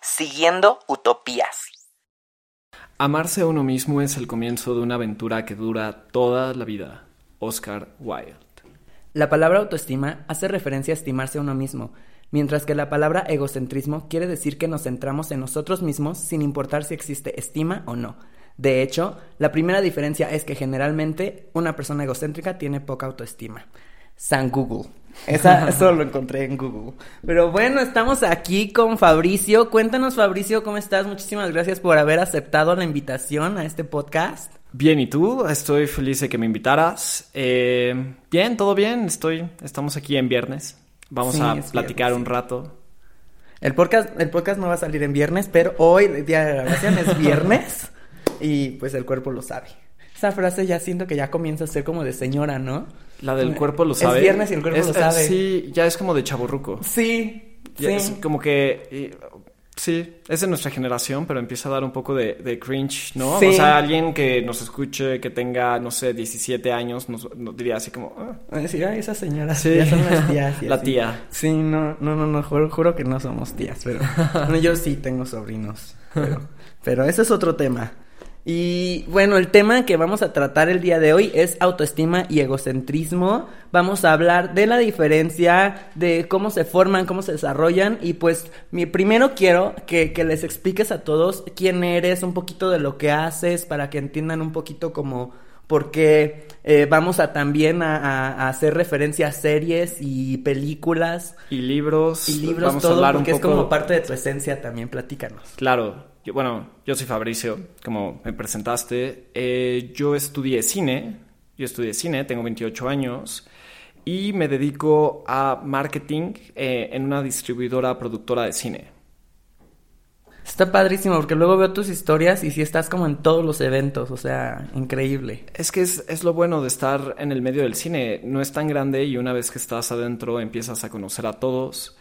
Siguiendo utopías. Amarse a uno mismo es el comienzo de una aventura que dura toda la vida. Oscar Wilde. La palabra autoestima hace referencia a estimarse a uno mismo, mientras que la palabra egocentrismo quiere decir que nos centramos en nosotros mismos sin importar si existe estima o no. De hecho, la primera diferencia es que generalmente una persona egocéntrica tiene poca autoestima. San Google. Esa, eso lo encontré en Google. Pero bueno, estamos aquí con Fabricio. Cuéntanos, Fabricio, ¿cómo estás? Muchísimas gracias por haber aceptado la invitación a este podcast. Bien, ¿y tú? Estoy feliz de que me invitaras. Eh, bien, todo bien. Estoy, estamos aquí en viernes. Vamos a platicar un rato. El podcast, el podcast no va a salir en viernes, pero hoy, el día de grabación, es viernes. y pues el cuerpo lo sabe. Esa frase ya siento que ya comienza a ser como de señora, ¿no? La del cuerpo lo sabe. Es viernes y el cuerpo lo sabe. sí, ya es como de chaborruco. Sí. sí. Es como que. sí, es de nuestra generación, pero empieza a dar un poco de, cringe, ¿no? O sea, alguien que nos escuche, que tenga, no sé, 17 años, nos, diría así como. Ah. Decir, ay, esa señora. Sí. Ya son las tías. La tía. Sí, no, no, no, no, juro, que no somos tías, pero. yo sí tengo sobrinos. Pero, pero ese es otro tema. Y bueno, el tema que vamos a tratar el día de hoy es autoestima y egocentrismo. Vamos a hablar de la diferencia, de cómo se forman, cómo se desarrollan. Y pues mi, primero quiero que, les expliques a todos quién eres, un poquito de lo que haces, para que entiendan un poquito como porque eh, vamos a también a, hacer referencia a series y películas. Y libros. Y libros, vamos todo, a hablar porque es como parte de tu esencia también, platícanos. Claro, bueno, yo soy Fabricio, como me presentaste. Eh, yo estudié cine, yo estudié cine, tengo 28 años y me dedico a marketing eh, en una distribuidora productora de cine. Está padrísimo porque luego veo tus historias y sí estás como en todos los eventos, o sea, increíble. Es que es, lo bueno de estar en el medio del cine, no es tan grande y una vez que estás adentro empiezas a conocer a todos.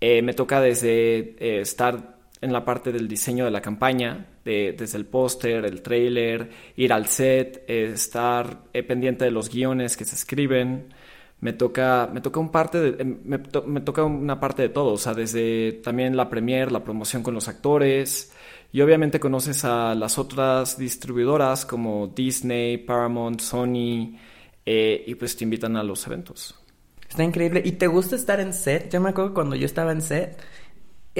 Eh, me toca desde estar en la parte del diseño de la campaña, desde el póster, el trailer, ir al set, eh, estar eh, pendiente de los guiones que se escriben. Me toca, me toca un parte de, em, me, toca una parte de todo, o sea, desde también la premier, la promoción con los actores, y obviamente conoces a las otras distribuidoras como Disney, Paramount, Sony, eh, y pues te invitan a los eventos. Está increíble. ¿Y te gusta estar en set? Yo me acuerdo cuando yo estaba en set,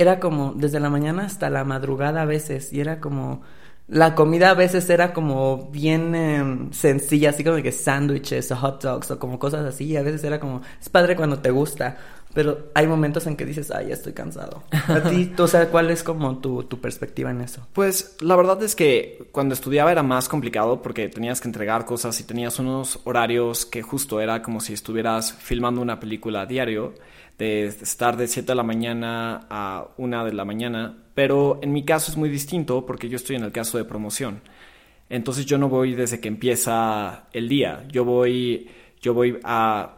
era como desde la mañana hasta la madrugada a veces y era como la comida a veces era como bien em, sencilla, así como que sándwiches o hot dogs o como cosas así. Y a veces era como, es padre cuando te gusta, pero hay momentos en que dices, ay, ya estoy cansado. A ti, o sea, ¿cuál es como tu, tu perspectiva en eso? Pues la verdad es que cuando estudiaba era más complicado porque tenías que entregar cosas y tenías unos horarios que justo era como si estuvieras filmando una película a diario de estar de 7 de la mañana a 1 de la mañana, pero en mi caso es muy distinto porque yo estoy en el caso de promoción. Entonces yo no voy desde que empieza el día, yo voy, yo voy a,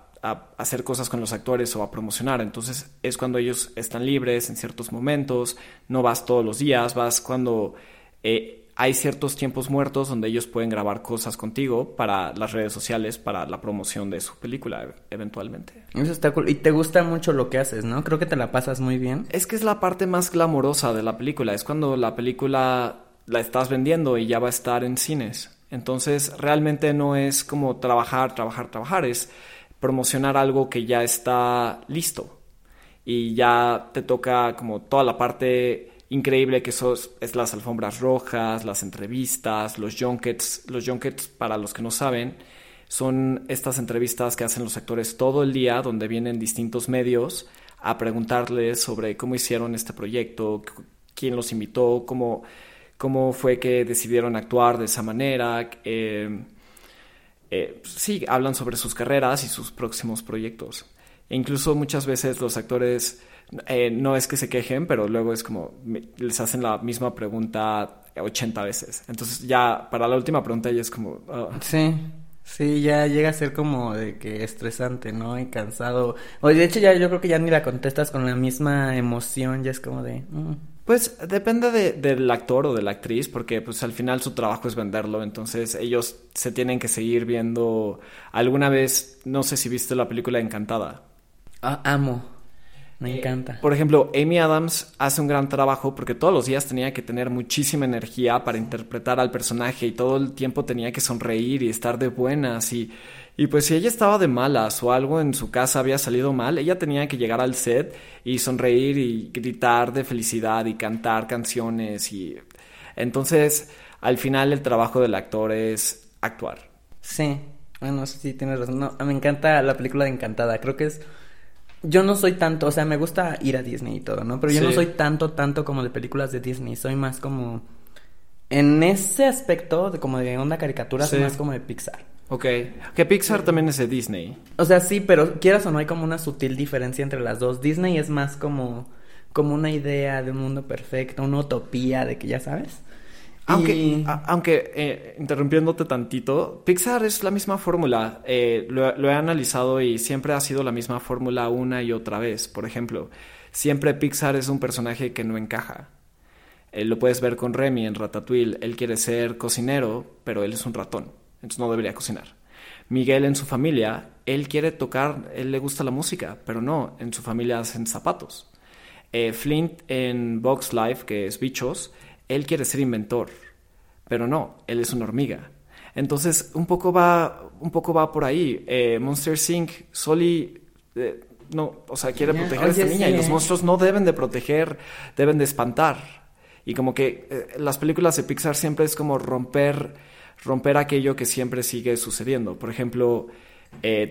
hacer cosas con los actores o a promocionar, entonces es cuando ellos están libres en ciertos momentos, no vas todos los días, vas cuando... Eh, hay ciertos tiempos muertos donde ellos pueden grabar cosas contigo para las redes sociales, para la promoción de su película eventualmente. Eso está cool. Y te gusta mucho lo que haces, ¿no? Creo que te la pasas muy bien. Es que es la parte más glamorosa de la película. Es cuando la película la estás vendiendo y ya va a estar en cines. Entonces realmente no es como trabajar, trabajar, trabajar. Es promocionar algo que ya está listo. Y ya te toca como toda la parte increíble que eso es las alfombras rojas, las entrevistas, los junkets. Los junkets, para los que no saben, son estas entrevistas que hacen los actores todo el día, donde vienen distintos medios a preguntarles sobre cómo hicieron este proyecto, quién los invitó, cómo, cómo fue que decidieron actuar de esa manera. Eh, eh, sí, hablan sobre sus carreras y sus próximos proyectos. E incluso muchas veces los actores eh, no es que se quejen, pero luego es como les hacen la misma pregunta 80 veces. Entonces ya para la última pregunta ya es como... Ah. Sí, sí, ya llega a ser como de que estresante, ¿no? Y cansado. O de hecho ya yo creo que ya ni la contestas con la misma emoción, ya es como de... Mm". Pues depende del actor o de la actriz, porque pues al final su trabajo es venderlo, entonces ellos se tienen que seguir viendo. Alguna vez, no sé si viste la película Encantada. Ah, amo. Me encanta. Por ejemplo, Amy Adams hace un gran trabajo porque todos los días tenía que tener muchísima energía para interpretar al personaje y todo el tiempo tenía que sonreír y estar de buenas y, y pues si ella estaba de malas o algo en su casa había salido mal, ella tenía que llegar al set y sonreír y gritar de felicidad y cantar canciones y entonces al final el trabajo del actor es actuar. Sí, bueno, sí, tienes razón. No, me encanta la película de Encantada. Creo que es yo no soy tanto, o sea, me gusta ir a Disney y todo, ¿no? Pero yo no soy tanto, tanto como de películas de Disney. Soy más como. En ese aspecto, de como de onda caricatura, soy más como de Pixar. Ok. Que Pixar también es de Disney. O sea, sí, pero quieras o no, hay como una sutil diferencia entre las dos. Disney es más como. como una idea de un mundo perfecto, una utopía de que ya sabes. Aunque, aunque eh, interrumpiéndote tantito, Pixar es la misma fórmula. Eh, lo, he analizado y siempre ha sido la misma fórmula una y otra vez. Por ejemplo, siempre Pixar es un personaje que no encaja. Eh, lo puedes ver con Remy en Ratatouille. Él quiere ser cocinero, pero él es un ratón. Entonces no debería cocinar. Miguel en su familia, él quiere tocar, él le gusta la música, pero no, en su familia hacen zapatos. Flint en Box Life, que es Bichos, él quiere ser inventor, pero no, él es una hormiga. Entonces, un poco va, un poco va por ahí. Eh, Monster Inc. Soli, eh, no, o sea, quiere proteger a esta niña y los monstruos no deben de proteger, deben de espantar. Y como que eh, las películas de Pixar siempre es como romper, romper aquello que siempre sigue sucediendo. Por ejemplo,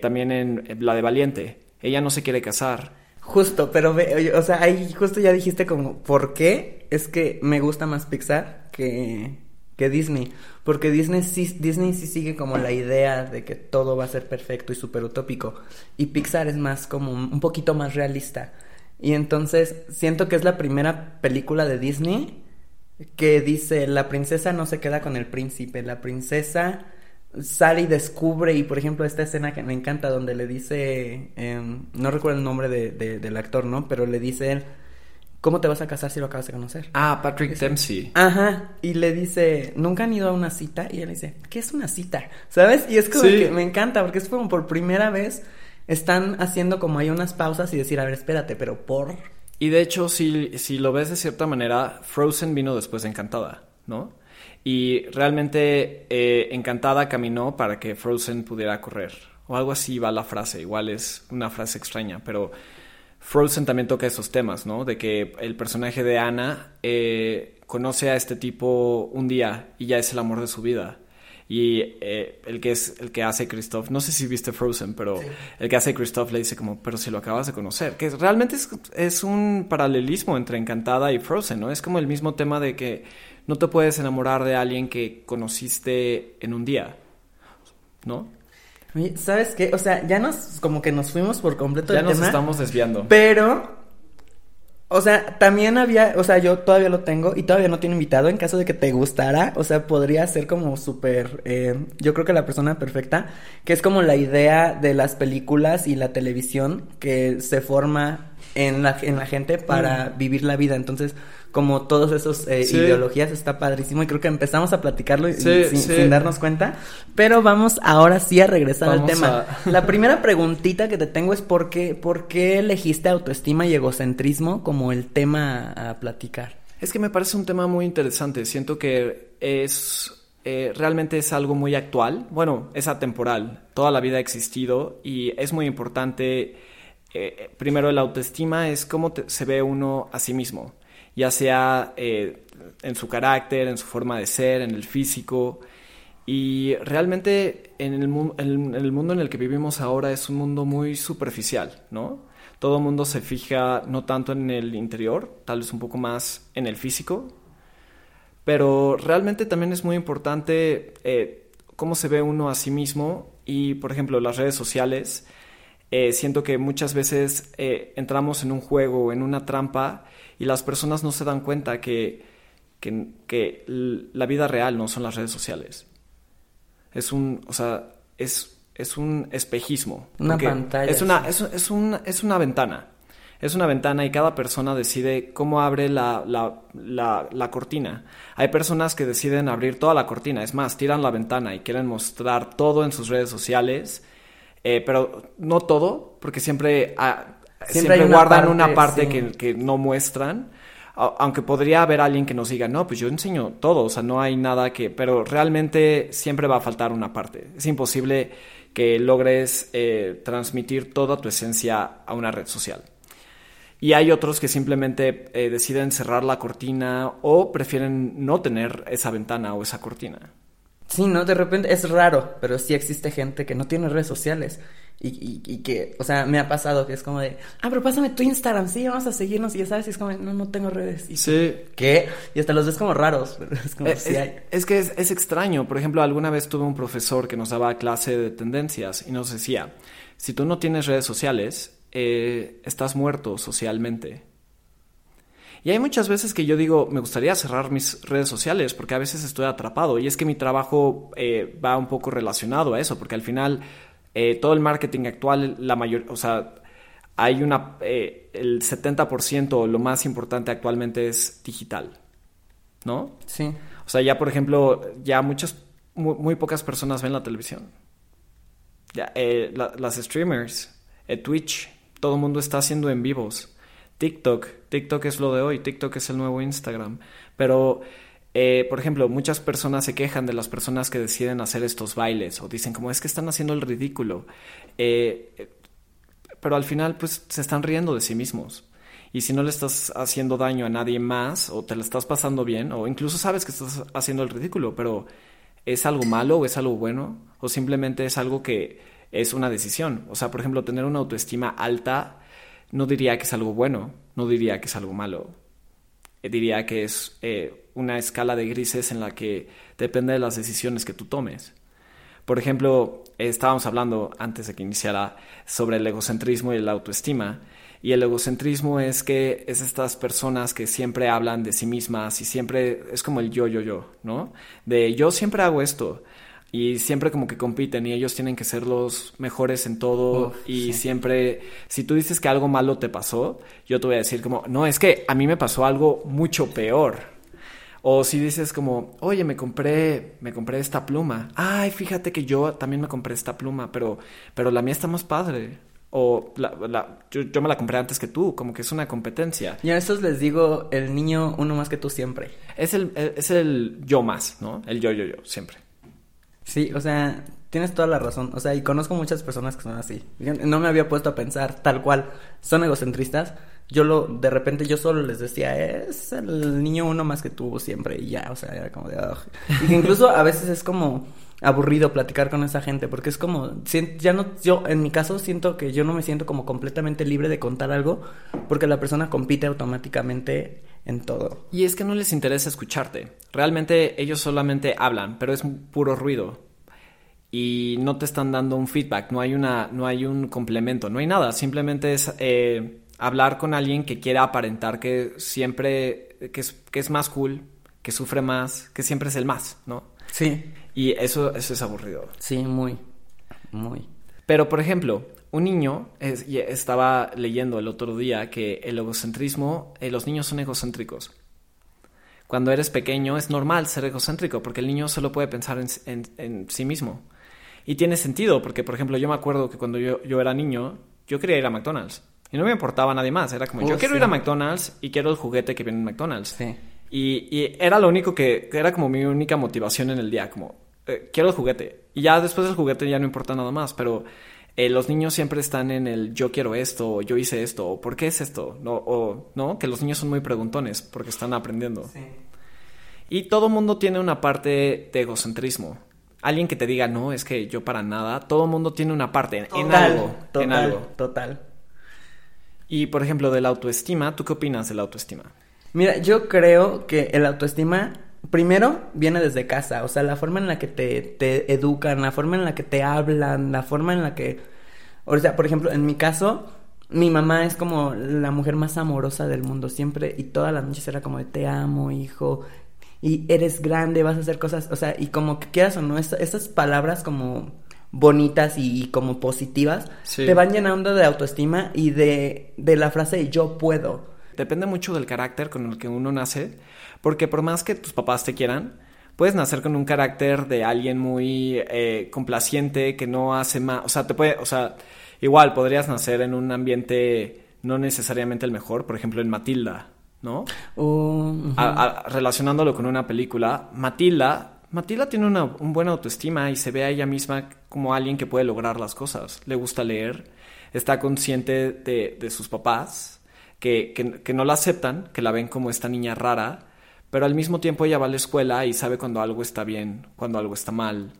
también en la de Valiente, ella no se quiere casar Justo, pero o sea, ahí justo ya dijiste como, ¿por qué? Es que me gusta más Pixar que, que Disney. Porque Disney sí, Disney sí sigue como la idea de que todo va a ser perfecto y súper utópico. Y Pixar es más como un poquito más realista. Y entonces siento que es la primera película de Disney que dice, la princesa no se queda con el príncipe, la princesa sale y descubre, y por ejemplo esta escena que me encanta donde le dice, em, no recuerdo el nombre de, del actor, ¿no? Pero le dice él, ¿cómo te vas a casar si lo acabas de conocer? Ah, Patrick Dempsey. Ajá, y le dice, ¿nunca han ido a una cita? Y él dice, ¿qué es una cita? ¿Sabes? Y es como que me encanta, porque es como por primera vez están haciendo como hay unas pausas y decir, a ver, espérate, pero por... Y de hecho, si, si lo ves de cierta manera, Frozen vino después de Encantada, ¿no? Y realmente eh, Encantada caminó para que Frozen pudiera correr. O algo así va la frase, igual es una frase extraña, pero Frozen también toca esos temas, ¿no? De que el personaje de Anna eh, conoce a este tipo un día y ya es el amor de su vida. Y eh, el que es el que hace Christoph, no sé si viste Frozen, pero el que hace Christoph le dice como, pero si lo acabas de conocer, que realmente es, es un paralelismo entre Encantada y Frozen, ¿no? Es como el mismo tema de que no te puedes enamorar de alguien que conociste en un día, ¿no? ¿Sabes qué? O sea, ya nos, como que nos fuimos por completo Ya nos estamos desviando. Pero, o sea, también había, o sea, yo todavía lo tengo y todavía no tiene invitado en caso de que te gustara. O sea, podría ser como súper, eh, yo creo que la persona perfecta, que es como la idea de las películas y la televisión que se forma en la, en la gente para mm. vivir la vida. Entonces, como todos esos eh, ideologías, está padrísimo y creo que empezamos a platicarlo sin, darnos cuenta, pero vamos ahora sí a regresar al tema. La primera preguntita que te tengo es ¿por qué, por qué elegiste autoestima y egocentrismo como el tema a platicar? Es que me parece un tema muy interesante, siento que es... Eh, realmente es algo muy actual, bueno, es atemporal, toda la vida ha existido y es muy importante, eh, primero la autoestima es cómo se ve uno a sí mismo, ya sea eh, en su carácter, en su forma de ser, en el físico. Y realmente en el, mundo en el que vivimos ahora es un mundo muy superficial, ¿no? Todo el mundo se fija no tanto en el interior, tal vez un poco más en el físico, pero realmente también es muy importante eh, cómo se ve uno a sí mismo y, por ejemplo, las redes sociales. Eh, siento que muchas veces entramos en un juego, en una trampa y las personas no se dan cuenta que, que, la vida real no son las redes sociales. Es un, o sea, es, es un espejismo. Una pantalla. Es una, es, es, una, es una ventana. Es una ventana y cada persona decide cómo abre la, la, la, la, cortina. Hay personas que deciden abrir toda la cortina, es más, tiran la ventana y quieren mostrar todo en sus redes sociales, eh, pero no todo, porque siempre siempre, guardan una parte que, que, no muestran. Aunque podría haber alguien que nos diga, no, pues yo enseño todo, o sea, no hay nada que, pero realmente siempre va a faltar una parte. Es imposible que logres eh, transmitir toda tu esencia a una red social. Y hay otros que simplemente eh, deciden cerrar la cortina o prefieren no tener esa ventana o esa cortina. Sí, ¿no? De repente es raro, pero sí existe gente que no tiene redes sociales y, y, que, o sea, me ha pasado que es como de, ah, pero pásame tu Instagram, sí, vamos a seguirnos y ya sabes, y es como, no, no tengo redes. Y, sí. ¿Qué? Y hasta los ves como raros, pero es como, es, hay. es que es, es extraño. Por ejemplo, alguna vez tuve un profesor que nos daba clase de tendencias y nos decía, si tú no tienes redes sociales, eh, estás muerto socialmente. Y hay muchas veces que yo digo, me gustaría cerrar mis redes sociales porque a veces estoy atrapado y es que mi trabajo eh, va un poco relacionado a eso, porque al final eh, todo el marketing actual, la mayor, o sea, hay una, el 70% lo más importante actualmente es digital, ¿no? Sí. O sea, ya por ejemplo, ya muchas, muy, pocas personas ven la televisión. Ya, las streamers, Twitch, todo el mundo está haciendo en vivos. TikTok, TikTok es lo de hoy, TikTok es el nuevo Instagram. Pero, eh, por ejemplo, muchas personas se quejan de las personas que deciden hacer estos bailes o dicen como es que están haciendo el ridículo. Eh, pero al final, pues, se están riendo de sí mismos. Y si no le estás haciendo daño a nadie más, o te la estás pasando bien, o incluso sabes que estás haciendo el ridículo, pero ¿es algo malo o es algo bueno? ¿O simplemente es algo que es una decisión. O sea, por ejemplo, tener una autoestima alta no diría que es algo bueno, no diría que es algo malo. Eh, diría que es eh, una escala de grises en la que depende de las decisiones que tú tomes. Por ejemplo, estábamos hablando antes de que iniciara sobre el egocentrismo y la autoestima. Y el egocentrismo es que es estas personas que siempre hablan de sí mismas y siempre es como el yo, yo, yo, ¿no? De yo siempre hago esto, y siempre como que compiten y ellos tienen que ser los mejores en todo y siempre si tú dices que algo malo te pasó, yo te voy a decir como, no, es que a mí me pasó algo mucho peor. O si dices como, oye, me compré, me compré esta pluma. Ay, fíjate que yo también me compré esta pluma, pero, pero la mía está más padre. O la, yo, yo, me la compré antes que tú, como que es una competencia. Y a esos les digo, el niño uno más que tú siempre. Es el, es el yo más, ¿no? El yo, yo, yo, siempre. Sí, o sea, tienes toda la razón. O sea, y conozco muchas personas que son así. No me había puesto a pensar tal cual. Son egocentristas. Yo lo, de repente yo solo les decía, es el niño uno más que tuvo siempre. Y ya, o sea, era como de... Y incluso a veces es como aburrido platicar con esa gente porque es como ya no yo en mi caso siento que yo no me siento como completamente libre de contar algo porque la persona compite automáticamente en todo. Y es que no les interesa escucharte. Realmente ellos solamente hablan, pero es puro ruido. Y no te están dando un feedback, no hay, una, no hay un complemento, no hay nada. Simplemente es eh, hablar con alguien que quiera aparentar que siempre, que es, que es más cool, que sufre más, que siempre es el más, ¿no? Sí. Y eso, eso es aburrido. Sí, muy, muy. Pero, por ejemplo, un niño estaba leyendo el otro día que el egocentrismo, eh, los niños son egocéntricos. Cuando eres pequeño es normal ser egocéntrico porque el niño solo puede pensar en, sí mismo. Y tiene sentido porque, por ejemplo, yo me acuerdo que cuando yo, yo, era niño, yo quería ir a McDonald's. Y no me importaba nadie más. Era como, yo quiero ir a McDonald's y quiero el juguete que viene en McDonald's. Sí. Y, y, era lo único que, era como mi única motivación en el día, como, eh, quiero el juguete. Y ya después del juguete ya no importa nada más, pero eh, los niños siempre están en el yo quiero esto, o yo hice esto, o por qué es esto, no, o, ¿no? Que los niños son muy preguntones porque están aprendiendo. Sí. Y todo mundo tiene una parte de egocentrismo. Alguien que te diga, no, es que yo para nada, todo mundo tiene una parte en algo. Total, en algo. Total. Y por ejemplo, de la autoestima, ¿tú qué opinas de la autoestima? Mira, yo creo que el autoestima primero viene desde casa, o sea, la forma en la que te, te educan, la forma en la que te hablan, la forma en la que, o sea, por ejemplo, en mi caso, mi mamá es como la mujer más amorosa del mundo siempre y todas las noches era como de te amo, hijo, y eres grande, vas a hacer cosas, o sea, y como que quieras o no, estas palabras como bonitas y, como positivas te van llenando de autoestima y de, de la frase de yo puedo. Depende mucho del carácter con el que uno nace porque por más que tus papás te quieran, puedes nacer con un carácter de alguien muy eh, complaciente que no hace más, o sea, te puede, o sea, igual podrías nacer en un ambiente no necesariamente el mejor. Por ejemplo, en Matilda, ¿no? A- a- relacionándolo con una película, Matilda, Matilda tiene una, un buena autoestima y se ve a ella misma como alguien que puede lograr las cosas. Le gusta leer, está consciente de, de sus papás, que, que- que no la aceptan, que la ven como esta niña rara, pero al mismo tiempo ella va a la escuela y sabe cuando algo está bien, cuando algo está mal.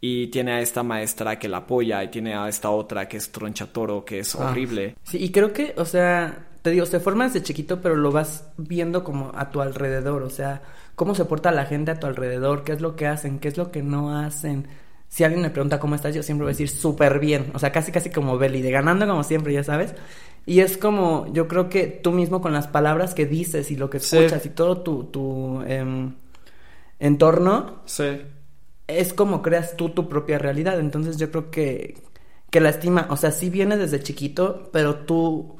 Y tiene a esta maestra que la apoya y tiene a esta otra que es tronchatoro, que es Ah. horrible. Sí, y creo que, o sea, te digo, se forma desde chiquito, pero lo vas viendo como a tu alrededor, o sea, cómo se porta la gente a tu alrededor, qué es lo que hacen, qué es lo que no hacen. Si alguien me pregunta cómo estás, yo siempre voy a decir súper bien, o sea, casi casi como Belly, de ganando como siempre, ya sabes. Y es como, yo creo que tú mismo con las palabras que dices y lo que Sí. escuchas y todo tu, tu em, entorno, Sí. es como creas tú tu propia realidad. Entonces yo creo que, que la estima, o sea, sí viene desde chiquito, pero tú,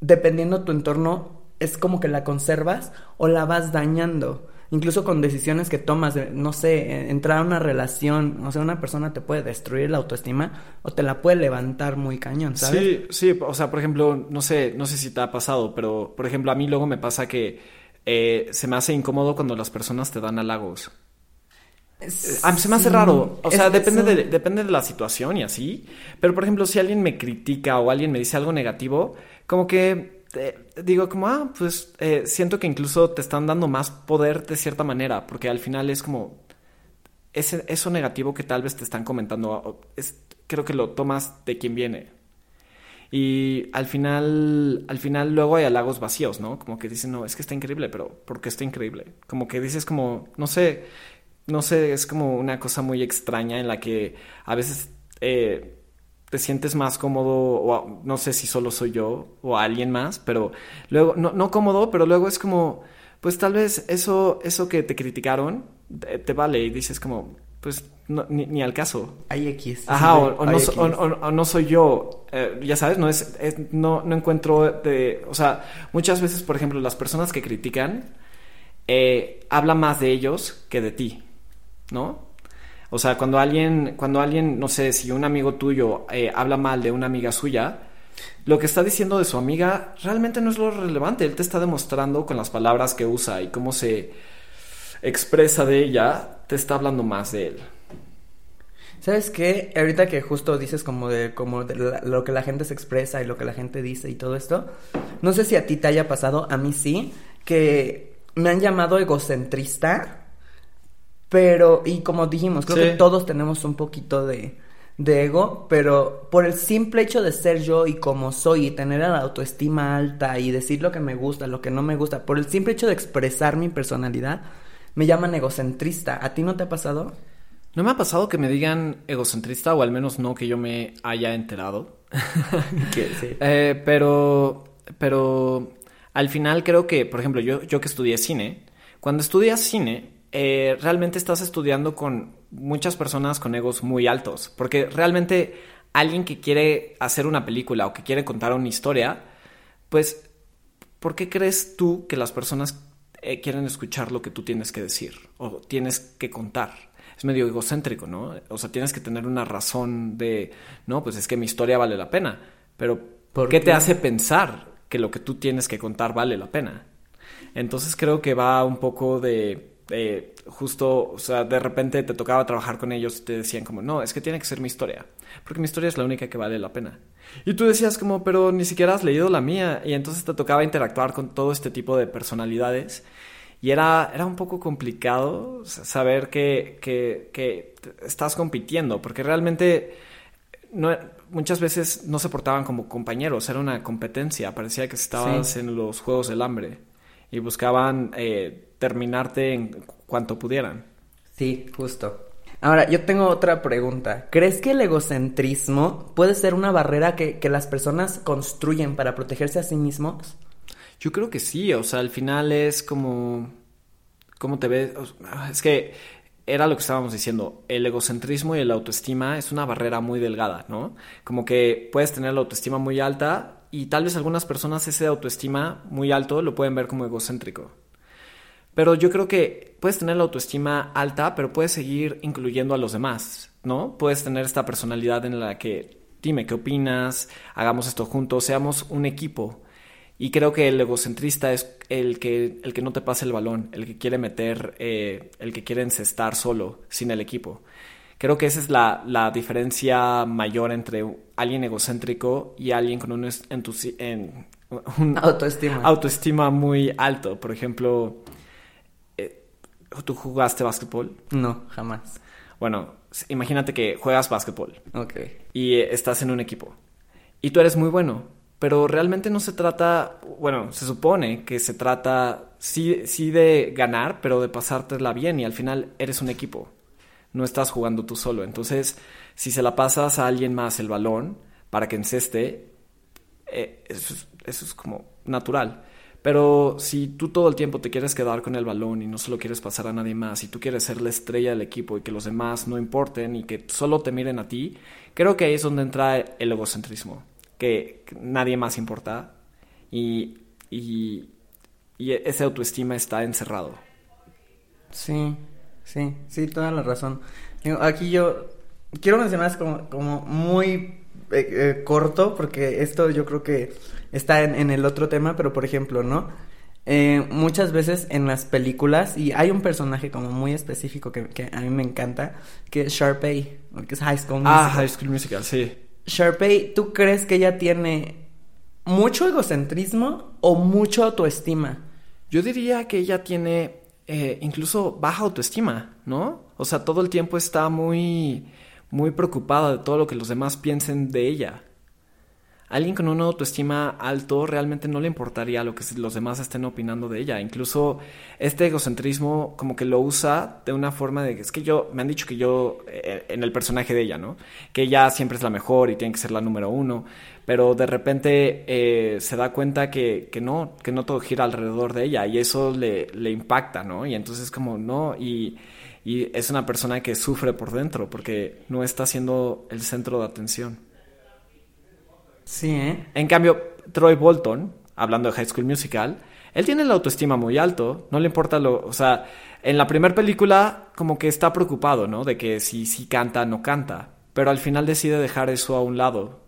dependiendo tu entorno, es como que la conservas o la vas dañando. Incluso con decisiones que tomas, de, no sé, entrar a una relación, o sea, una persona te puede destruir la autoestima o te la puede levantar muy cañón, ¿sabes? Sí, sí, o sea, por ejemplo, no sé, no sé si te ha pasado, pero por ejemplo, a mí luego me pasa que eh, se me hace incómodo cuando las personas te dan halagos. A mí se me hace raro, o sea, depende de, depende de la situación y así, pero por ejemplo, si alguien me critica o alguien me dice algo negativo, como que eh, digo como, ah, pues eh, siento que incluso te están dando más poder de cierta manera, porque al final es como, ese, eso negativo que tal vez te están comentando, es, creo que lo tomas de quien viene. Y al final, al final luego hay halagos vacíos, ¿no? Como que dicen, no, es que está increíble, pero ¿por qué está increíble? Como que dices como, no sé, no sé, es como una cosa muy extraña en la que a veces eh, te sientes más cómodo, o no sé si solo soy yo o alguien más, pero luego, no, no cómodo, pero luego es como, pues tal vez eso, eso que te criticaron te, te vale y dices como, pues no, ni, ni al caso. Hay X. Ajá, o, no, o- o- soy yo, eh, ya sabes, no es, es- no, no encuentro de, o sea, muchas veces, por ejemplo, las personas que critican eh, habla más de ellos que de ti, ¿no? O sea, cuando alguien, cuando alguien, no sé, si un amigo tuyo eh, habla mal de una amiga suya, lo que está diciendo de su amiga realmente no es lo relevante. Él te está demostrando con las palabras que usa y cómo se expresa de ella, te está hablando más de él. ¿Sabes qué? Ahorita que justo dices como de, como de lo que la gente se expresa y lo que la gente dice y todo esto, no sé si a ti te haya pasado, a mí sí, que me han llamado egocentrista, pero, y como dijimos, creo Sí. que todos tenemos un poquito de, de ego, pero por el simple hecho de ser yo y como soy y tener la autoestima alta y decir lo que me gusta, lo que no me gusta, por el simple hecho de expresar mi personalidad, me llaman egocentrista. ¿A ti no te ha pasado? No me ha pasado que me digan egocentrista, o al menos no que yo me haya enterado. Sí. Eh, pero, pero al final creo que, por ejemplo, yo, yo que estudié cine, cuando estudias cine, eh, realmente estás estudiando con muchas personas con egos muy altos, porque realmente alguien que quiere hacer una película o que quiere contar una historia, pues, ¿por qué crees tú que las personas eh, quieren escuchar lo que tú tienes que decir o tienes que contar? Es medio egocéntrico, ¿no? O sea, tienes que tener una razón de, no, pues es que mi historia vale la pena, pero ¿Por ¿qué, qué? te hace pensar que lo que tú tienes que contar vale la pena? Entonces creo que va un poco de, de justo, o sea, de repente te tocaba trabajar con ellos y te decían como, no, es que tiene que ser mi historia, porque mi historia es la única que vale la pena. Y tú decías como, pero ni siquiera has leído la mía, y entonces te tocaba interactuar con todo este tipo de personalidades. Y era, era un poco complicado saber que, que, que estás compitiendo, porque realmente no, muchas veces no se portaban como compañeros, era una competencia, parecía que estabas Sí. en los Juegos del Hambre y buscaban eh, terminarte en cuanto pudieran. Sí, justo. Ahora, yo tengo otra pregunta. ¿Crees que el egocentrismo puede ser una barrera que, que las personas construyen para protegerse a sí mismos? Yo creo que sí, o sea, al final es como... ¿Cómo te ves? Es que era lo que estábamos diciendo, el egocentrismo y la autoestima es una barrera muy delgada, ¿no? Como que puedes tener la autoestima muy alta y tal vez algunas personas ese autoestima muy alto lo pueden ver como egocéntrico. Pero yo creo que puedes tener la autoestima alta, pero puedes seguir incluyendo a los demás, ¿no? Puedes tener esta personalidad en la que, dime, ¿qué opinas? Hagamos esto juntos, seamos un equipo. Y creo que el egocentrista es el que, el que no te pasa el balón, el que quiere meter, eh, el que quiere encestar solo, sin el equipo. Creo que esa es la, la diferencia mayor entre alguien egocéntrico y alguien con un, en, un autoestima. autoestima muy alto. Por ejemplo, eh, ¿tú jugaste básquetbol? No, jamás. Bueno, imagínate que juegas básquetbol. Ok. Y estás en un equipo. Y tú eres muy bueno pero realmente no se trata, bueno, se supone que se trata sí, sí de ganar, pero de pasártela bien y al final eres un equipo, no estás jugando tú solo. Entonces, si se la pasas a alguien más el balón para que enceste, eh, eso, es como natural. Pero si tú todo el tiempo te quieres quedar con el balón y no se lo quieres pasar a nadie más, y tú quieres ser la estrella del equipo y que los demás no importen y que solo te miren a ti, creo que ahí es donde entra el egocentrismo que, nadie más importa y, y, y esa autoestima está encerrado. Sí, sí, sí, toda la razón. Aquí yo quiero mencionar como, como muy eh, eh, corto, porque esto yo creo que está en, el otro tema, pero por ejemplo, ¿no? Eh, muchas veces en las películas, y hay un personaje como muy específico que, que a mí me encanta, que es Sharpay, que es High School ah, Musical. Ah, High School Musical, sí. Sharpay, ¿tú crees que ella tiene mucho egocentrismo o mucho autoestima? Yo diría que ella tiene eh, incluso baja autoestima, ¿no? O sea, todo el tiempo está muy, muy preocupada de todo lo que los demás piensen de ella alguien con una autoestima alto realmente no le importaría lo que los demás estén opinando de ella. Incluso este egocentrismo como que lo usa de una forma de es que yo, me han dicho que yo, eh, en el personaje de ella, ¿no? Que ella siempre es la mejor y tiene que ser la número uno, pero de repente eh, se da cuenta que, que, no, que no todo gira alrededor de ella y eso le, le impacta, ¿no? Y entonces como, no, y... Y es una persona que sufre por dentro porque no está siendo el centro de atención. Sí, ¿eh? En cambio, Troy Bolton, hablando de High School Musical, él tiene la autoestima muy alto, no le importa lo, o sea, en la primera película como que está preocupado, ¿no? De que si si canta no canta, pero al final decide dejar eso a un lado.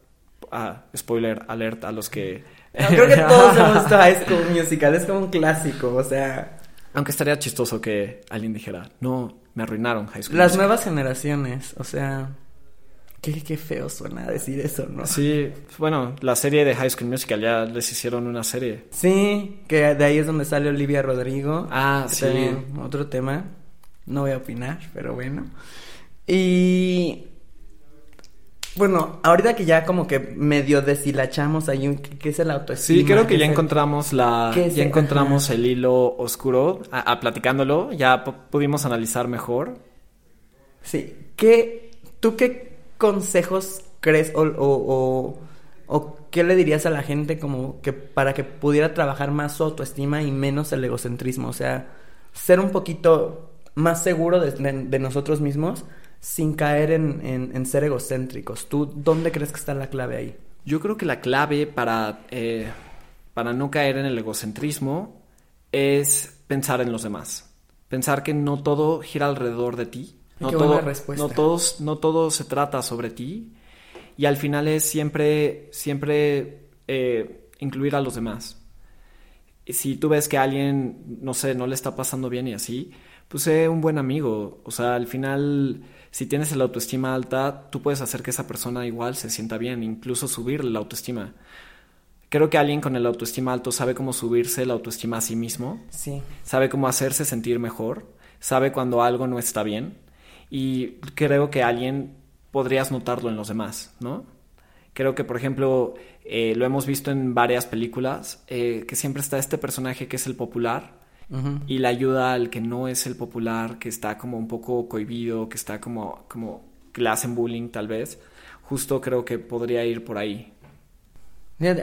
Ah, spoiler alert a los que creo que todos hemos visto High School Musical, es como un clásico, o sea, aunque estaría chistoso que alguien dijera, "No, me arruinaron High School." Las nuevas generaciones, o sea, Qué, feo suena decir eso, ¿no? Sí, bueno, la serie de High School Musical ya les hicieron una serie. Sí, que de ahí es donde sale Olivia Rodrigo. Ah, sí. otro tema. No voy a opinar, pero bueno. Y bueno, ahorita que ya como que medio deshilachamos ahí qué es el autoestima. Sí, creo que ya encontramos la ya encontramos el hilo oscuro a, platicándolo, ya pudimos analizar mejor. Sí, ¿qué tú qué consejos crees o, o, qué le dirías a la gente como que para que pudiera trabajar más su autoestima y menos el egocentrismo? O sea, ser un poquito más seguro de, nosotros mismos sin caer en, en, ser egocéntricos. ¿Tú dónde crees que está la clave ahí? Yo creo que la clave para, eh, para no caer en el egocentrismo es pensar en los demás. Pensar que no todo gira alrededor de ti no todo, no, todos, no todo se trata sobre ti y al final es siempre, siempre eh, incluir a los demás. Si tú ves que a alguien, no sé, no le está pasando bien y así, pues sé un buen amigo. O sea, al final, si tienes la autoestima alta, tú puedes hacer que esa persona igual se sienta bien, incluso subir la autoestima. Creo que alguien con el autoestima alto sabe cómo subirse la autoestima a sí mismo. Sí. Sabe cómo hacerse sentir mejor. Sabe cuando algo no está bien y creo que alguien podrías notarlo en los demás, ¿no? Creo que, por ejemplo, eh, lo hemos visto en varias películas, eh, que siempre está este personaje que es el popular y le ayuda al que no es el popular, que está como un poco cohibido, que está como, como que le hacen bullying tal vez. Justo creo que podría ir por ahí.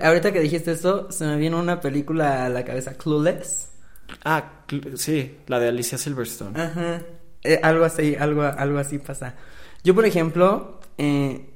ahorita que dijiste eso, se me vino una película a la cabeza, Clueless. Ah, sí, la de Alicia Silverstone. Ajá. Eh, algo así, algo, algo así pasa. Yo, por ejemplo, eh,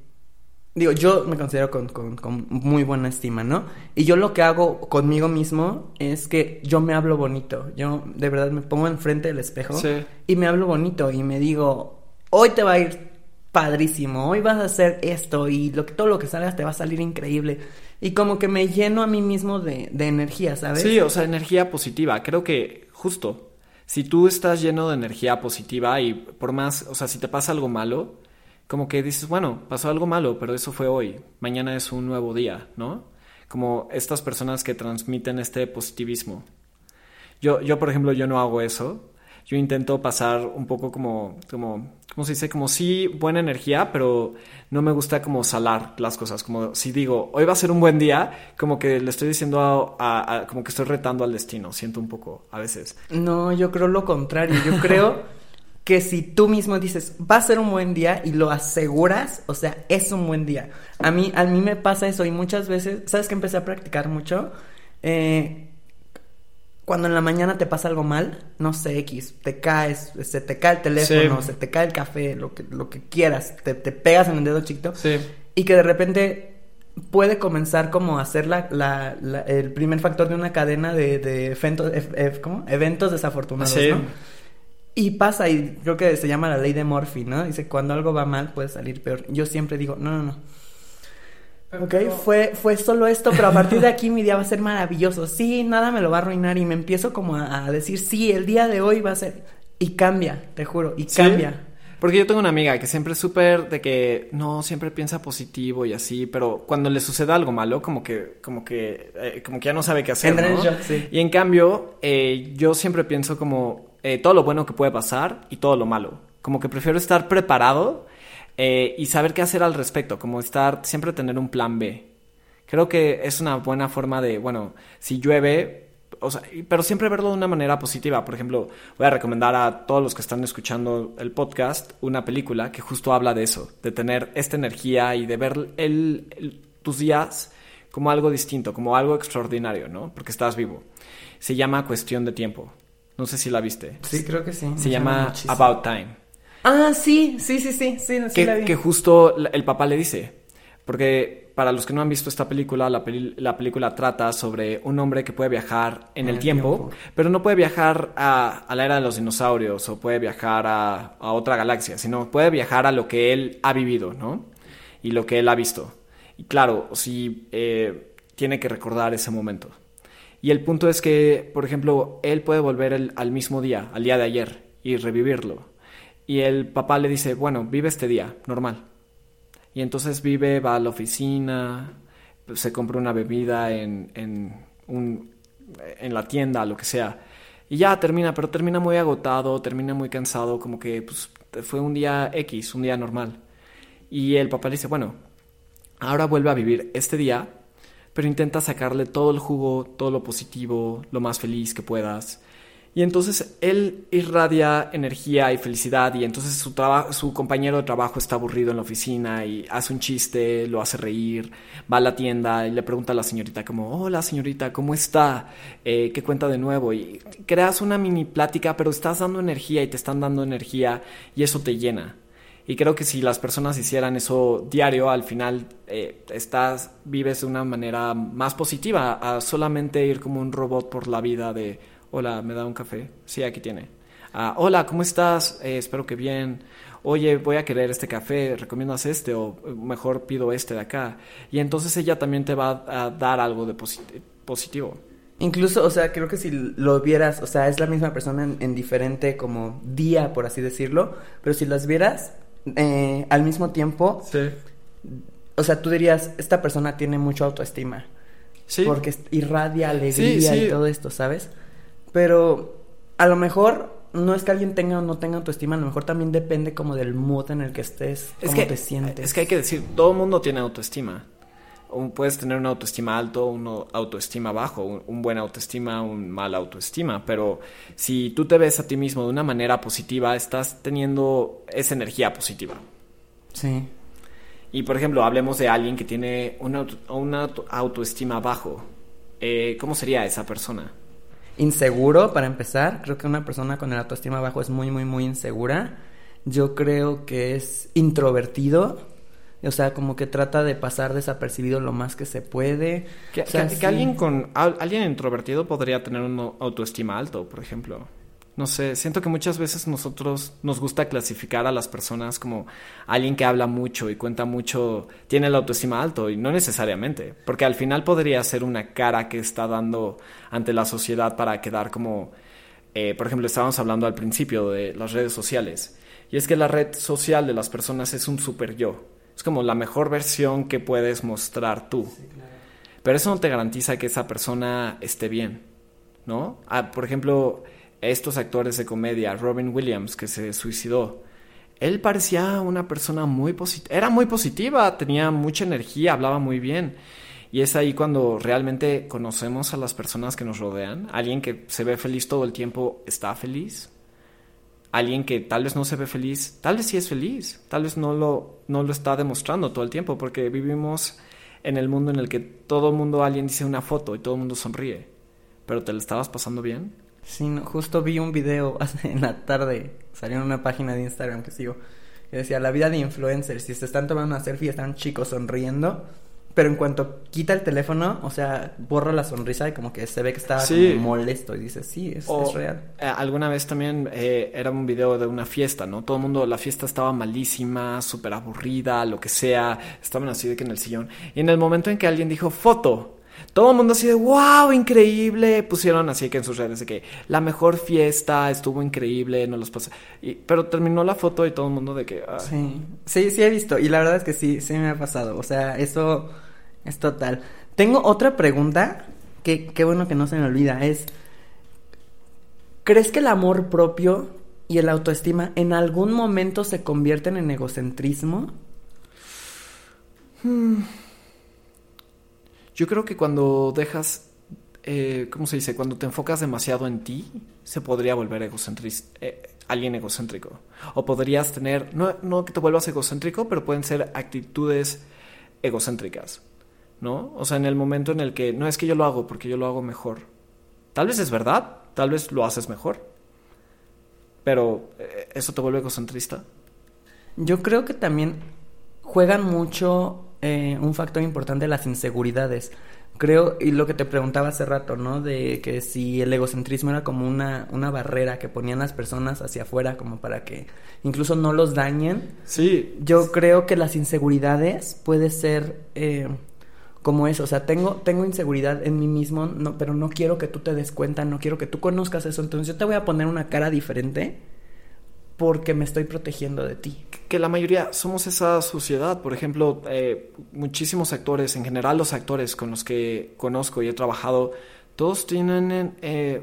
digo, yo me considero con, con, muy buena estima, ¿no? Y yo lo que hago conmigo mismo es que yo me hablo bonito. Yo de verdad me pongo enfrente del espejo y me hablo bonito y me digo, hoy te va a ir padrísimo, hoy vas a hacer esto y lo que, todo lo que salgas te va a salir increíble. Y como que me lleno a mí mismo de, de energía, ¿sabes? Sí, o sea, energía positiva. Creo que justo, si tú estás lleno de energía positiva y por más, o sea, si te pasa algo malo, como que dices, bueno, pasó algo malo, pero eso fue hoy, mañana es un nuevo día, ¿no? Como estas personas que transmiten este positivismo. Yo, yo por ejemplo, yo no hago eso. Yo intento pasar un poco como, como, ¿cómo se dice? Como sí, buena energía, pero no me gusta como salar las cosas. Como si digo, hoy va a ser un buen día, como que le estoy diciendo a, como que estoy retando al destino. Siento un poco a veces. No, yo creo lo contrario. Yo creo que si tú mismo dices, va a ser un buen día y lo aseguras, o sea, es un buen día. A mí, a mí me pasa eso y muchas veces, ¿sabes que empecé a practicar mucho? Eh, cuando en la mañana te pasa algo mal, no sé, X, te caes, se te cae el teléfono, se te cae el café, lo que, lo que quieras, te, pegas en el dedo chiquito. Y que de repente puede comenzar como a ser la, el primer factor de una cadena de, eventos, eventos desafortunados, ¿no? Y pasa, y creo que se llama la ley de Murphy, ¿no? Dice, cuando algo va mal puede salir peor. Yo siempre digo, no, no, no ok, fue, fue solo esto, pero a partir de aquí mi día va a ser maravilloso. Sí, nada me lo va a arruinar y me empiezo como a, decir, sí, el día de hoy va a ser... Y cambia, te juro, y cambia. Porque yo tengo una amiga que siempre es súper de que no, siempre piensa positivo y así, pero cuando le sucede algo malo, como que, como que, eh, como que ya no sabe qué hacer. ¿no? Y en cambio, eh, yo siempre pienso como eh, todo lo bueno que puede pasar y todo lo malo. Como que prefiero estar preparado eh, y saber qué hacer al respecto, como estar, siempre tener un plan B. Creo que es una buena forma de, bueno, si llueve, o sea, pero siempre verlo de una manera positiva. Por ejemplo, voy a recomendar a todos los que están escuchando el podcast una película que justo habla de eso, de tener esta energía y de ver el, tus días como algo distinto, como algo extraordinario, ¿no? Porque estás vivo. Se llama Cuestión de Tiempo. No sé si la viste. Sí, creo que sí. Se llama About Time. Ah, sí, sí, sí, sí, sí, que, la vi. que justo el papá le dice, porque para los que no han visto esta película, la, película trata sobre un hombre que puede viajar en, el, tiempo, pero no puede viajar a, la era de los dinosaurios o puede viajar a, otra galaxia, sino puede viajar a lo que él ha vivido, ¿no? Y lo que él ha visto. Y claro, sí, eh, tiene que recordar ese momento. Y el punto es que, por ejemplo, él puede volver al mismo día, al día de ayer, y revivirlo. Y el papá le dice, bueno, vive este día, normal. Y entonces vive, va a la oficina, se compra una bebida en, en, un, en la tienda, lo que sea. Y ya termina, pero termina muy agotado, termina muy cansado, como que pues, fue un día X, un día normal. Y el papá le dice, bueno, ahora vuelve a vivir este día, pero intenta sacarle todo el jugo, todo lo positivo, lo más feliz que puedas. Y entonces él irradia energía y felicidad y entonces su, su compañero de trabajo está aburrido en la oficina y hace un chiste, lo hace reír, va a la tienda y le pregunta a la señorita como, hola señorita, ¿cómo está? Eh, ¿Qué cuenta de nuevo? Y creas una mini plática, pero estás dando energía y te están dando energía y eso te llena. Y creo que si las personas hicieran eso diario, al final eh, estás, vives de una manera más positiva a solamente ir como un robot por la vida de Hola, ¿me da un café? Sí, aquí tiene. Ah, hola, ¿cómo estás? Eh, espero que bien. Oye, voy a querer este café, ¿recomiendas este o mejor pido este de acá? Y entonces ella también te va a dar algo de positivo. Incluso, o sea, creo que si lo vieras, o sea, es la misma persona en, diferente como día, por así decirlo, pero si las vieras eh, al mismo tiempo, sí. o sea, tú dirías, esta persona tiene mucha autoestima. Sí. Porque irradia alegría y todo esto, ¿sabes? Pero a lo mejor no es que alguien tenga o no tenga autoestima, a lo mejor también depende como del mood en el que estés, es cómo te sientes. Es que hay que decir, todo el mundo tiene autoestima. Puedes tener una autoestima alto, una autoestima bajo, un, un buen autoestima, un mal autoestima, pero si tú te ves a ti mismo de una manera positiva, estás teniendo esa energía positiva. Sí. Y por ejemplo, hablemos de alguien que tiene una, una autoestima bajo. Eh, ¿Cómo sería esa persona? inseguro para empezar. Creo que una persona con el autoestima bajo es muy, muy, muy insegura. Yo creo que es introvertido. O sea, como que trata de pasar desapercibido lo más que se puede. Que, alguien con alguien introvertido podría tener una autoestima alto, por ejemplo. No sé, siento que muchas veces nosotros nos gusta clasificar a las personas como alguien que habla mucho y cuenta mucho, tiene la autoestima alto y no necesariamente, porque al final podría ser una cara que está dando ante la sociedad para quedar como, eh, por ejemplo, estábamos hablando al principio de las redes sociales, y es que la red social de las personas es un super yo, es como la mejor versión que puedes mostrar tú, pero eso no te garantiza que esa persona esté bien, ¿no? Ah, por ejemplo, estos actores de comedia, Robin Williams, que se suicidó, él parecía una persona muy positiva, era muy positiva, tenía mucha energía, hablaba muy bien. Y es ahí cuando realmente conocemos a las personas que nos rodean. Alguien que se ve feliz todo el tiempo está feliz. Alguien que tal vez no se ve feliz, tal vez sí es feliz. Tal vez no lo, no lo está demostrando todo el tiempo porque vivimos en el mundo en el que todo el mundo, alguien dice una foto y todo el mundo sonríe. Pero ¿te lo estabas pasando bien? Sí, justo vi un video en la tarde, salió en una página de Instagram que sigo, que decía, la vida de influencers, si se están tomando una selfie, están chicos sonriendo, pero en cuanto quita el teléfono, o sea, borra la sonrisa y como que se ve que está molesto y dice, sí, es, real. Eh, alguna vez también eh, era un video de una fiesta, ¿no? Todo el mundo, la fiesta estaba malísima, súper aburrida, lo que sea, estaban así de que en el sillón. Y en el momento en que alguien dijo, foto, todo el mundo así de, wow, increíble. Pusieron así que en sus redes de que la mejor fiesta, estuvo increíble, no los pasé. Y, pero terminó la foto y todo el mundo de que... Sí, sí, sí he visto. Y la verdad es que sí, sí me ha pasado. O sea, eso es total. Tengo otra pregunta que qué bueno que no se me olvida. Es, ¿crees que el amor propio y el autoestima en algún momento se convierten en egocentrismo? Hmm. Yo creo que cuando dejas, eh, ¿cómo se dice? Cuando te enfocas demasiado en ti, se podría volver eh, alguien egocéntrico. O podrías tener, no, no que te vuelvas egocéntrico, pero pueden ser actitudes egocéntricas, ¿no? O sea, en el momento en el que, no es que yo lo hago porque yo lo hago mejor. Tal vez es verdad, tal vez lo haces mejor. Pero, eh, ¿eso te vuelve egocentrista? Yo creo que también juegan mucho eh, un factor importante las inseguridades. Creo, y lo que te preguntaba hace rato, ¿no? De que si el egocentrismo era como una, una barrera que ponían las personas hacia afuera como para que incluso no los dañen. Sí. Yo creo que las inseguridades puede ser eh, como eso. O sea, tengo, tengo inseguridad en mí mismo, no, pero no quiero que tú te des cuenta, no quiero que tú conozcas eso. Entonces yo te voy a poner una cara diferente porque me estoy protegiendo de ti. Que la mayoría somos esa sociedad. Por ejemplo, eh, muchísimos actores, en general los actores con los que conozco y he trabajado, todos tienen, eh,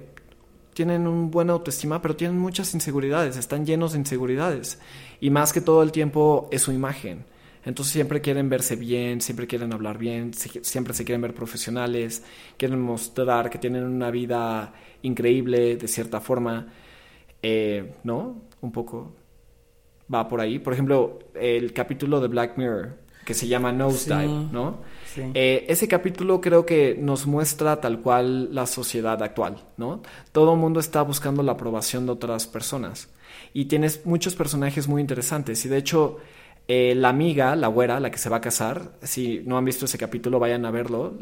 tienen un buena autoestima, pero tienen muchas inseguridades, están llenos de inseguridades. Y más que todo el tiempo es su imagen. Entonces siempre quieren verse bien, siempre quieren hablar bien, siempre se quieren ver profesionales, quieren mostrar que tienen una vida increíble de cierta forma. Eh, ¿no? Un poco va por ahí. Por ejemplo, el capítulo de Black Mirror, que se llama Nosedive, ¿no? Eh, ese capítulo creo que nos muestra tal cual la sociedad actual, ¿no? Todo el mundo está buscando la aprobación de otras personas. Y tienes muchos personajes muy interesantes. Y de hecho, eh, la amiga, la güera, la que se va a casar, si no han visto ese capítulo, vayan a verlo.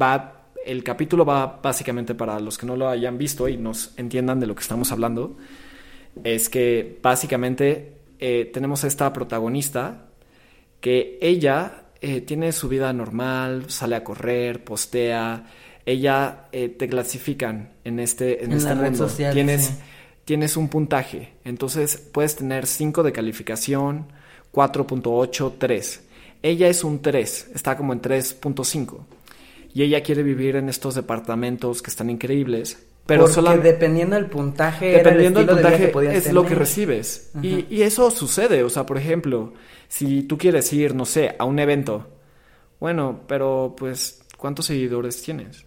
va el capítulo va básicamente para los que no lo hayan visto y nos entiendan de lo que estamos hablando. Es que básicamente eh, tenemos a esta protagonista que ella eh, tiene su vida normal, sale a correr, postea. Ella eh, te clasifican en este, en, red social. Tienes, tienes un puntaje. Entonces puedes tener 5 de calificación, 4.8, 3. Ella es un 3, está como en 3.5 y ella quiere vivir en estos departamentos que están increíbles. Pero Porque dependiendo del puntaje, dependiendo del puntaje es lo que recibes. Y, y, eso sucede. O sea, por ejemplo, si tú quieres ir, no sé, a un evento, bueno, pero pues, ¿cuántos seguidores tienes?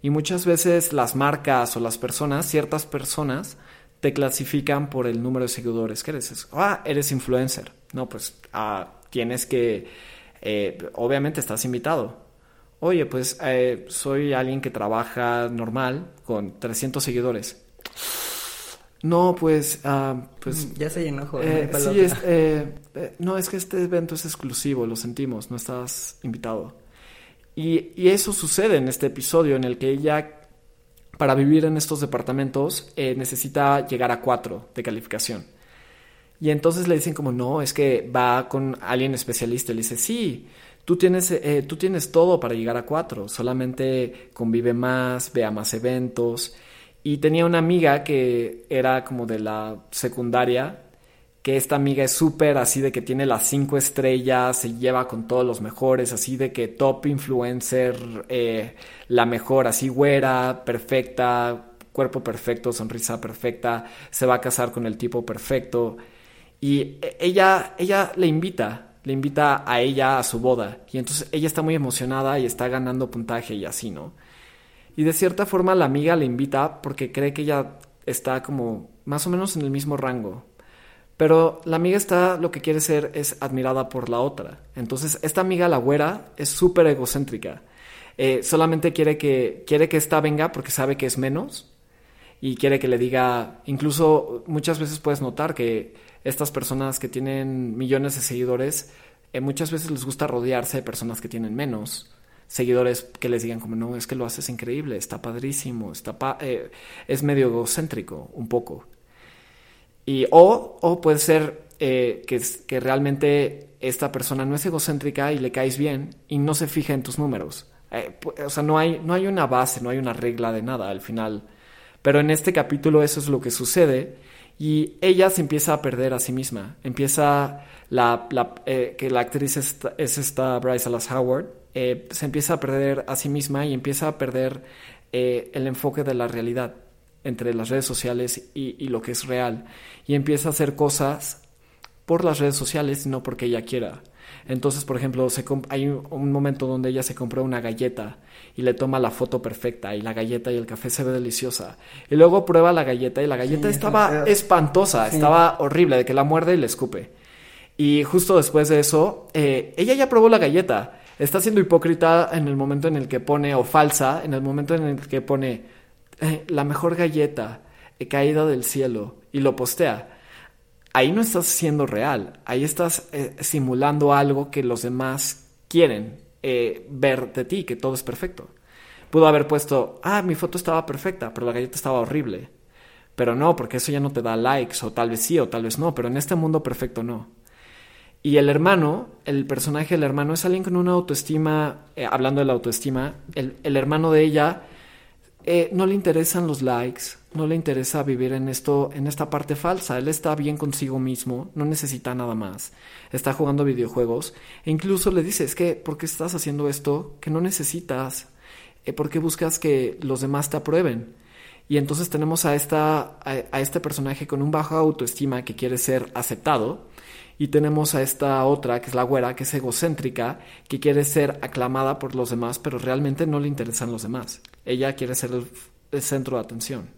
Y muchas veces las marcas o las personas, ciertas personas, te clasifican por el número de seguidores que eres. Ah, eres influencer. No, pues ah, tienes que, eh, obviamente estás invitado oye, pues eh, soy alguien que trabaja normal con 300 seguidores. No, pues, ah, pues... Mm, ya se llenó. Eh, sí, es, eh, no, es que este evento es exclusivo, lo sentimos, no estás invitado. Y, y, eso sucede en este episodio en el que ella para vivir en estos departamentos eh, necesita llegar a 4 de calificación. Y entonces le dicen como, no, es que va con alguien especialista. Y le dice, sí, tú tienes, eh, tú tienes todo para llegar a 4, solamente convive más, vea más eventos. Y tenía una amiga que era como de la secundaria, que esta amiga es súper así de que tiene las cinco estrellas, se lleva con todos los mejores, así de que top influencer, eh, la mejor, así güera, perfecta, cuerpo perfecto, sonrisa perfecta, se va a casar con el tipo perfecto. Y ella, ella le invita, le invita a ella a su boda. Y entonces ella está muy emocionada y está ganando puntaje y así, ¿no? Y de cierta forma la amiga le invita porque cree que ella está como más o menos en el mismo rango. Pero la amiga está, lo que quiere ser es admirada por la otra. Entonces, esta amiga, la güera, es súper egocéntrica. Eh, solamente quiere que, quiere que esta venga porque sabe que es menos y quiere que le diga, incluso muchas veces puedes notar que estas personas que tienen millones de seguidores, eh, muchas veces les gusta rodearse de personas que tienen menos seguidores que les digan como no, es que lo haces increíble, está padrísimo, está eh, es medio egocéntrico un poco. Y, o, o puede ser eh, que, que realmente esta persona no es egocéntrica y le caes bien y no se fija en tus números. Eh, o sea, no hay, no hay una base, no hay una regla de nada al final. Pero en este capítulo eso es lo que sucede y ella se empieza a perder a sí misma. Empieza la, la que la actriz es, es esta Bryce Dallas Howard eh, se empieza a perder a sí misma y empieza a perder eh, el enfoque de la realidad entre las redes sociales y, lo que es real. Y empieza a hacer cosas por las redes sociales, no porque ella quiera. Entonces, por ejemplo, se hay un momento donde ella se compró una galleta y le toma la foto perfecta y la galleta y el café se ve deliciosa. Y luego prueba la galleta y la galleta estaba espantosa, estaba horrible, de que la muerde y le escupe. Y justo después de eso, eh, ella ya probó la galleta está siendo hipócrita en el momento en el que pone, o falsa, en el momento en el que pone eh, la mejor galleta he caída del cielo y lo postea. Ahí no estás siendo real, ahí estás eh, simulando algo que los demás quieren eh, ver de ti, que todo es perfecto. Pudo haber puesto, ah, mi foto estaba perfecta, pero la galleta estaba horrible. Pero no, porque eso ya no te da likes, o tal vez sí, o tal vez no, pero en este mundo perfecto no. Y el hermano, el personaje del hermano, es alguien con una autoestima, eh, hablando de la autoestima, el, hermano de ella eh, no le interesan los likes, no le interesa vivir en esto, en esta parte falsa. Él está bien consigo mismo, no necesita nada más. Está jugando videojuegos e incluso le dice, es que, ¿por qué estás haciendo esto que no necesitas? Eh, ¿Por qué buscas que los demás te aprueben? Y entonces tenemos a, esta, a este personaje con un bajo autoestima que quiere ser aceptado y tenemos a esta otra, que es la güera, que es egocéntrica, que quiere ser aclamada por los demás, pero realmente no le interesan los demás. Ella quiere ser el, centro de atención.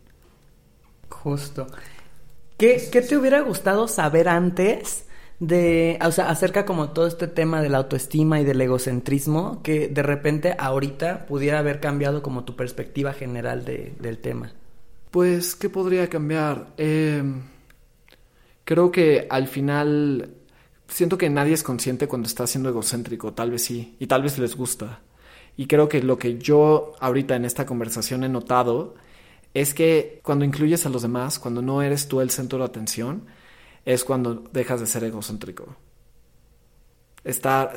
Justo. ¿Qué, ¿Qué, te hubiera gustado saber antes de, o sea, acerca como todo este tema de la autoestima y del egocentrismo, que de repente ahorita pudiera haber cambiado como tu perspectiva general de, del tema? Pues, ¿qué podría cambiar? Eh creo que al final siento que nadie es consciente cuando está siendo egocéntrico, tal vez sí, y tal vez les gusta. Y creo que lo que yo ahorita en esta conversación he notado es que cuando incluyes a los demás, cuando no eres tú el centro de atención, es cuando dejas de ser egocéntrico. Está,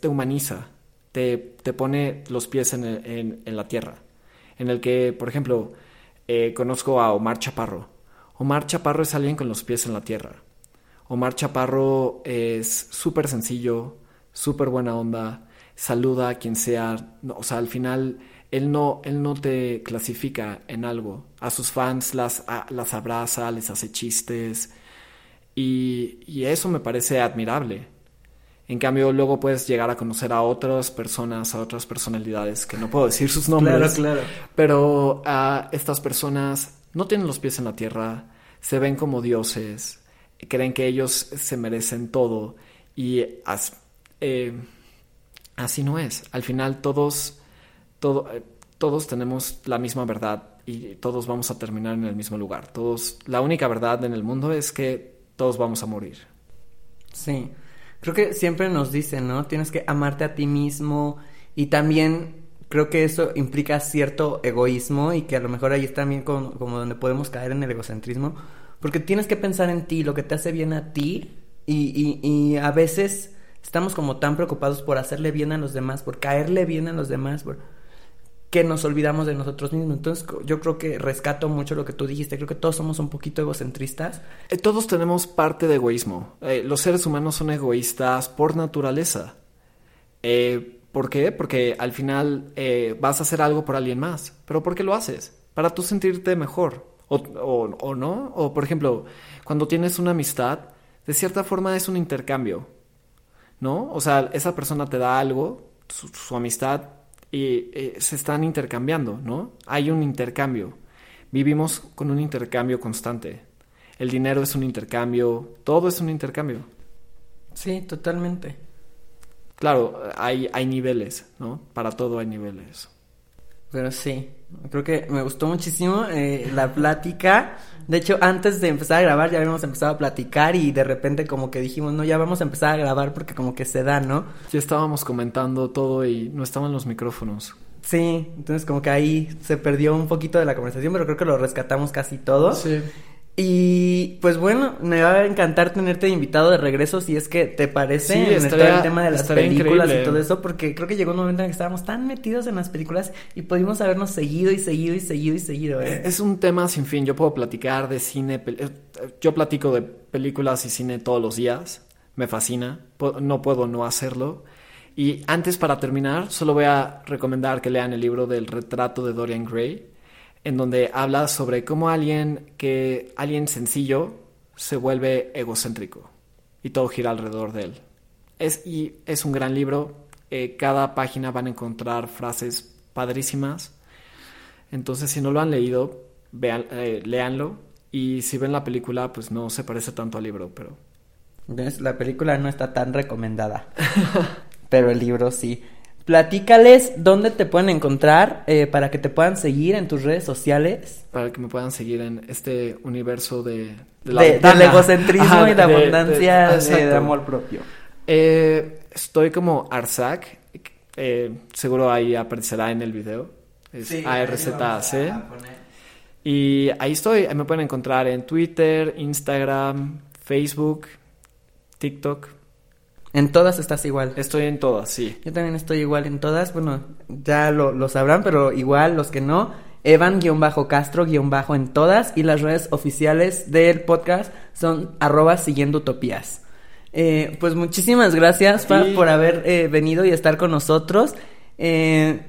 te humaniza, te, te, pone los pies en, en, la tierra. En el que, por ejemplo, eh, conozco a Omar Chaparro Omar Chaparro es alguien con los pies en la tierra. Omar Chaparro es súper sencillo, súper buena onda, saluda a quien sea, o sea, al final él no, él no te clasifica en algo. A sus fans las, las abraza, les hace chistes y, y eso me parece admirable. En cambio, luego puedes llegar a conocer a otras personas, a otras personalidades, que no puedo decir sus nombres. Claro, claro. Pero a estas personas no tienen los pies en la tierra, se ven como dioses, creen que ellos se merecen todo y eh, así no es. Al final todos, eh, todos tenemos la misma verdad y todos vamos a terminar en el mismo lugar. Todos, la única verdad en el mundo es que todos vamos a morir. Sí, creo que siempre nos dicen, ¿no? Tienes que amarte a ti mismo y también creo que eso implica cierto egoísmo y que a lo mejor ahí está también como, como donde podemos caer en el egocentrismo, porque tienes que pensar en ti, lo que te hace bien a ti y, y, y a veces estamos como tan preocupados por hacerle bien a los demás, por caerle bien a los demás, por que nos olvidamos de nosotros mismos. Entonces yo creo que rescato mucho lo que tú dijiste, creo que todos somos un poquito egocentristas. Eh, todos tenemos parte de egoísmo. Eh, los seres humanos son egoístas por naturaleza. Eh, ¿Por qué? Porque al final vas a hacer algo por alguien más. ¿Pero por qué lo haces? Para tú sentirte mejor. O, o no. O por ejemplo, cuando tienes una amistad, de cierta forma es un intercambio. ¿No? O sea, esa persona te da algo, su, su amistad, y eh, se están intercambiando, ¿no? Hay un intercambio. Vivimos con un intercambio constante. El dinero es un intercambio, todo es un intercambio. Sí, totalmente. Claro, hay, hay niveles, ¿no? Para todo hay niveles. Pero sí, creo que me gustó muchísimo eh, la plática. De hecho, antes de empezar a grabar ya habíamos empezado a platicar y de repente como que dijimos, no, ya vamos a empezar a grabar porque como que se da, ¿no? Ya estábamos comentando todo y no estaban los micrófonos. Sí, entonces como que ahí se perdió un poquito de la conversación, pero creo que lo rescatamos casi todo. Sí. Y pues bueno, me va a encantar tenerte invitado de regreso si es que te parece Sí, en el- estaría- todo el tema de las películas increíble. y todo eso, porque creo que llegó un momento en el que estábamos tan metidos en las películas y pudimos habernos seguido y seguido y seguido y seguido, ¿eh? Es un tema sin fin. Yo puedo platicar de cine. eh, Yo platico de películas y cine todos los días. Me fascina. No puedo no hacerlo. Y antes, para terminar, solo voy a recomendar que lean el libro del retrato de Dorian Gray, en donde habla sobre cómo alguien que alguien sencillo se vuelve egocéntrico y todo gira alrededor de él. Es, y es un gran libro. eh, cada página van a encontrar frases padrísimas. Entonces, si no lo han leído, vean, eh, léanlo. Y si ven la película, pues no se parece tanto al libro, pero la película no está tan recomendada, pero el libro sí. Platícales dónde te pueden encontrar eh, para que te puedan seguir en tus redes sociales. para que me puedan seguir en este universo de, de De- ventana. del egocentrismo Ajá, y la de- de- abundancia de, exacto. amor propio. Eh, estoy como Arzac. eh, seguro ahí aparecerá en el video. Es ARZAC. Y ahí estoy. Ahí me pueden encontrar en Twitter, Instagram, Facebook, TikTok. En todas estás igual. Estoy en todas, sí. Yo también estoy igual en todas. Bueno, ya lo, lo sabrán, pero igual los que no. Evan-Castro- en todas. Y las redes oficiales del podcast son arroba siguiendo utopías. Eh, pues muchísimas gracias, Fa, Sí. por haber eh, venido y estar con nosotros. Eh,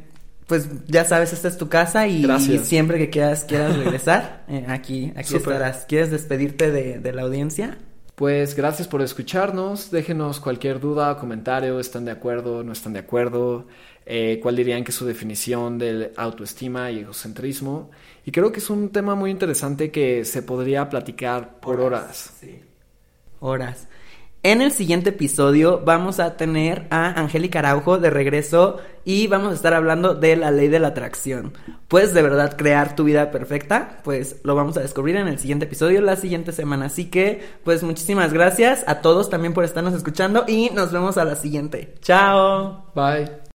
pues ya sabes, esta es tu casa y, Gracias. siempre que quieras, quieras regresar, eh, aquí, aquí estarás. ¿Quieres despedirte de, de la audiencia? Pues gracias por escucharnos. Déjenos cualquier duda, comentario, están de acuerdo, no están de acuerdo, eh, cuál dirían que es su definición del autoestima y egocentrismo. Y creo que es un tema muy interesante que se podría platicar por horas. horas. En el siguiente episodio vamos a tener a Angélica Araujo de regreso y vamos a estar hablando de la ley de la atracción. ¿Puedes de verdad crear tu vida perfecta? Pues lo vamos a descubrir en el siguiente episodio la siguiente semana. Así que, pues muchísimas gracias a todos también por estarnos escuchando y nos vemos a la siguiente. Chao. Bye.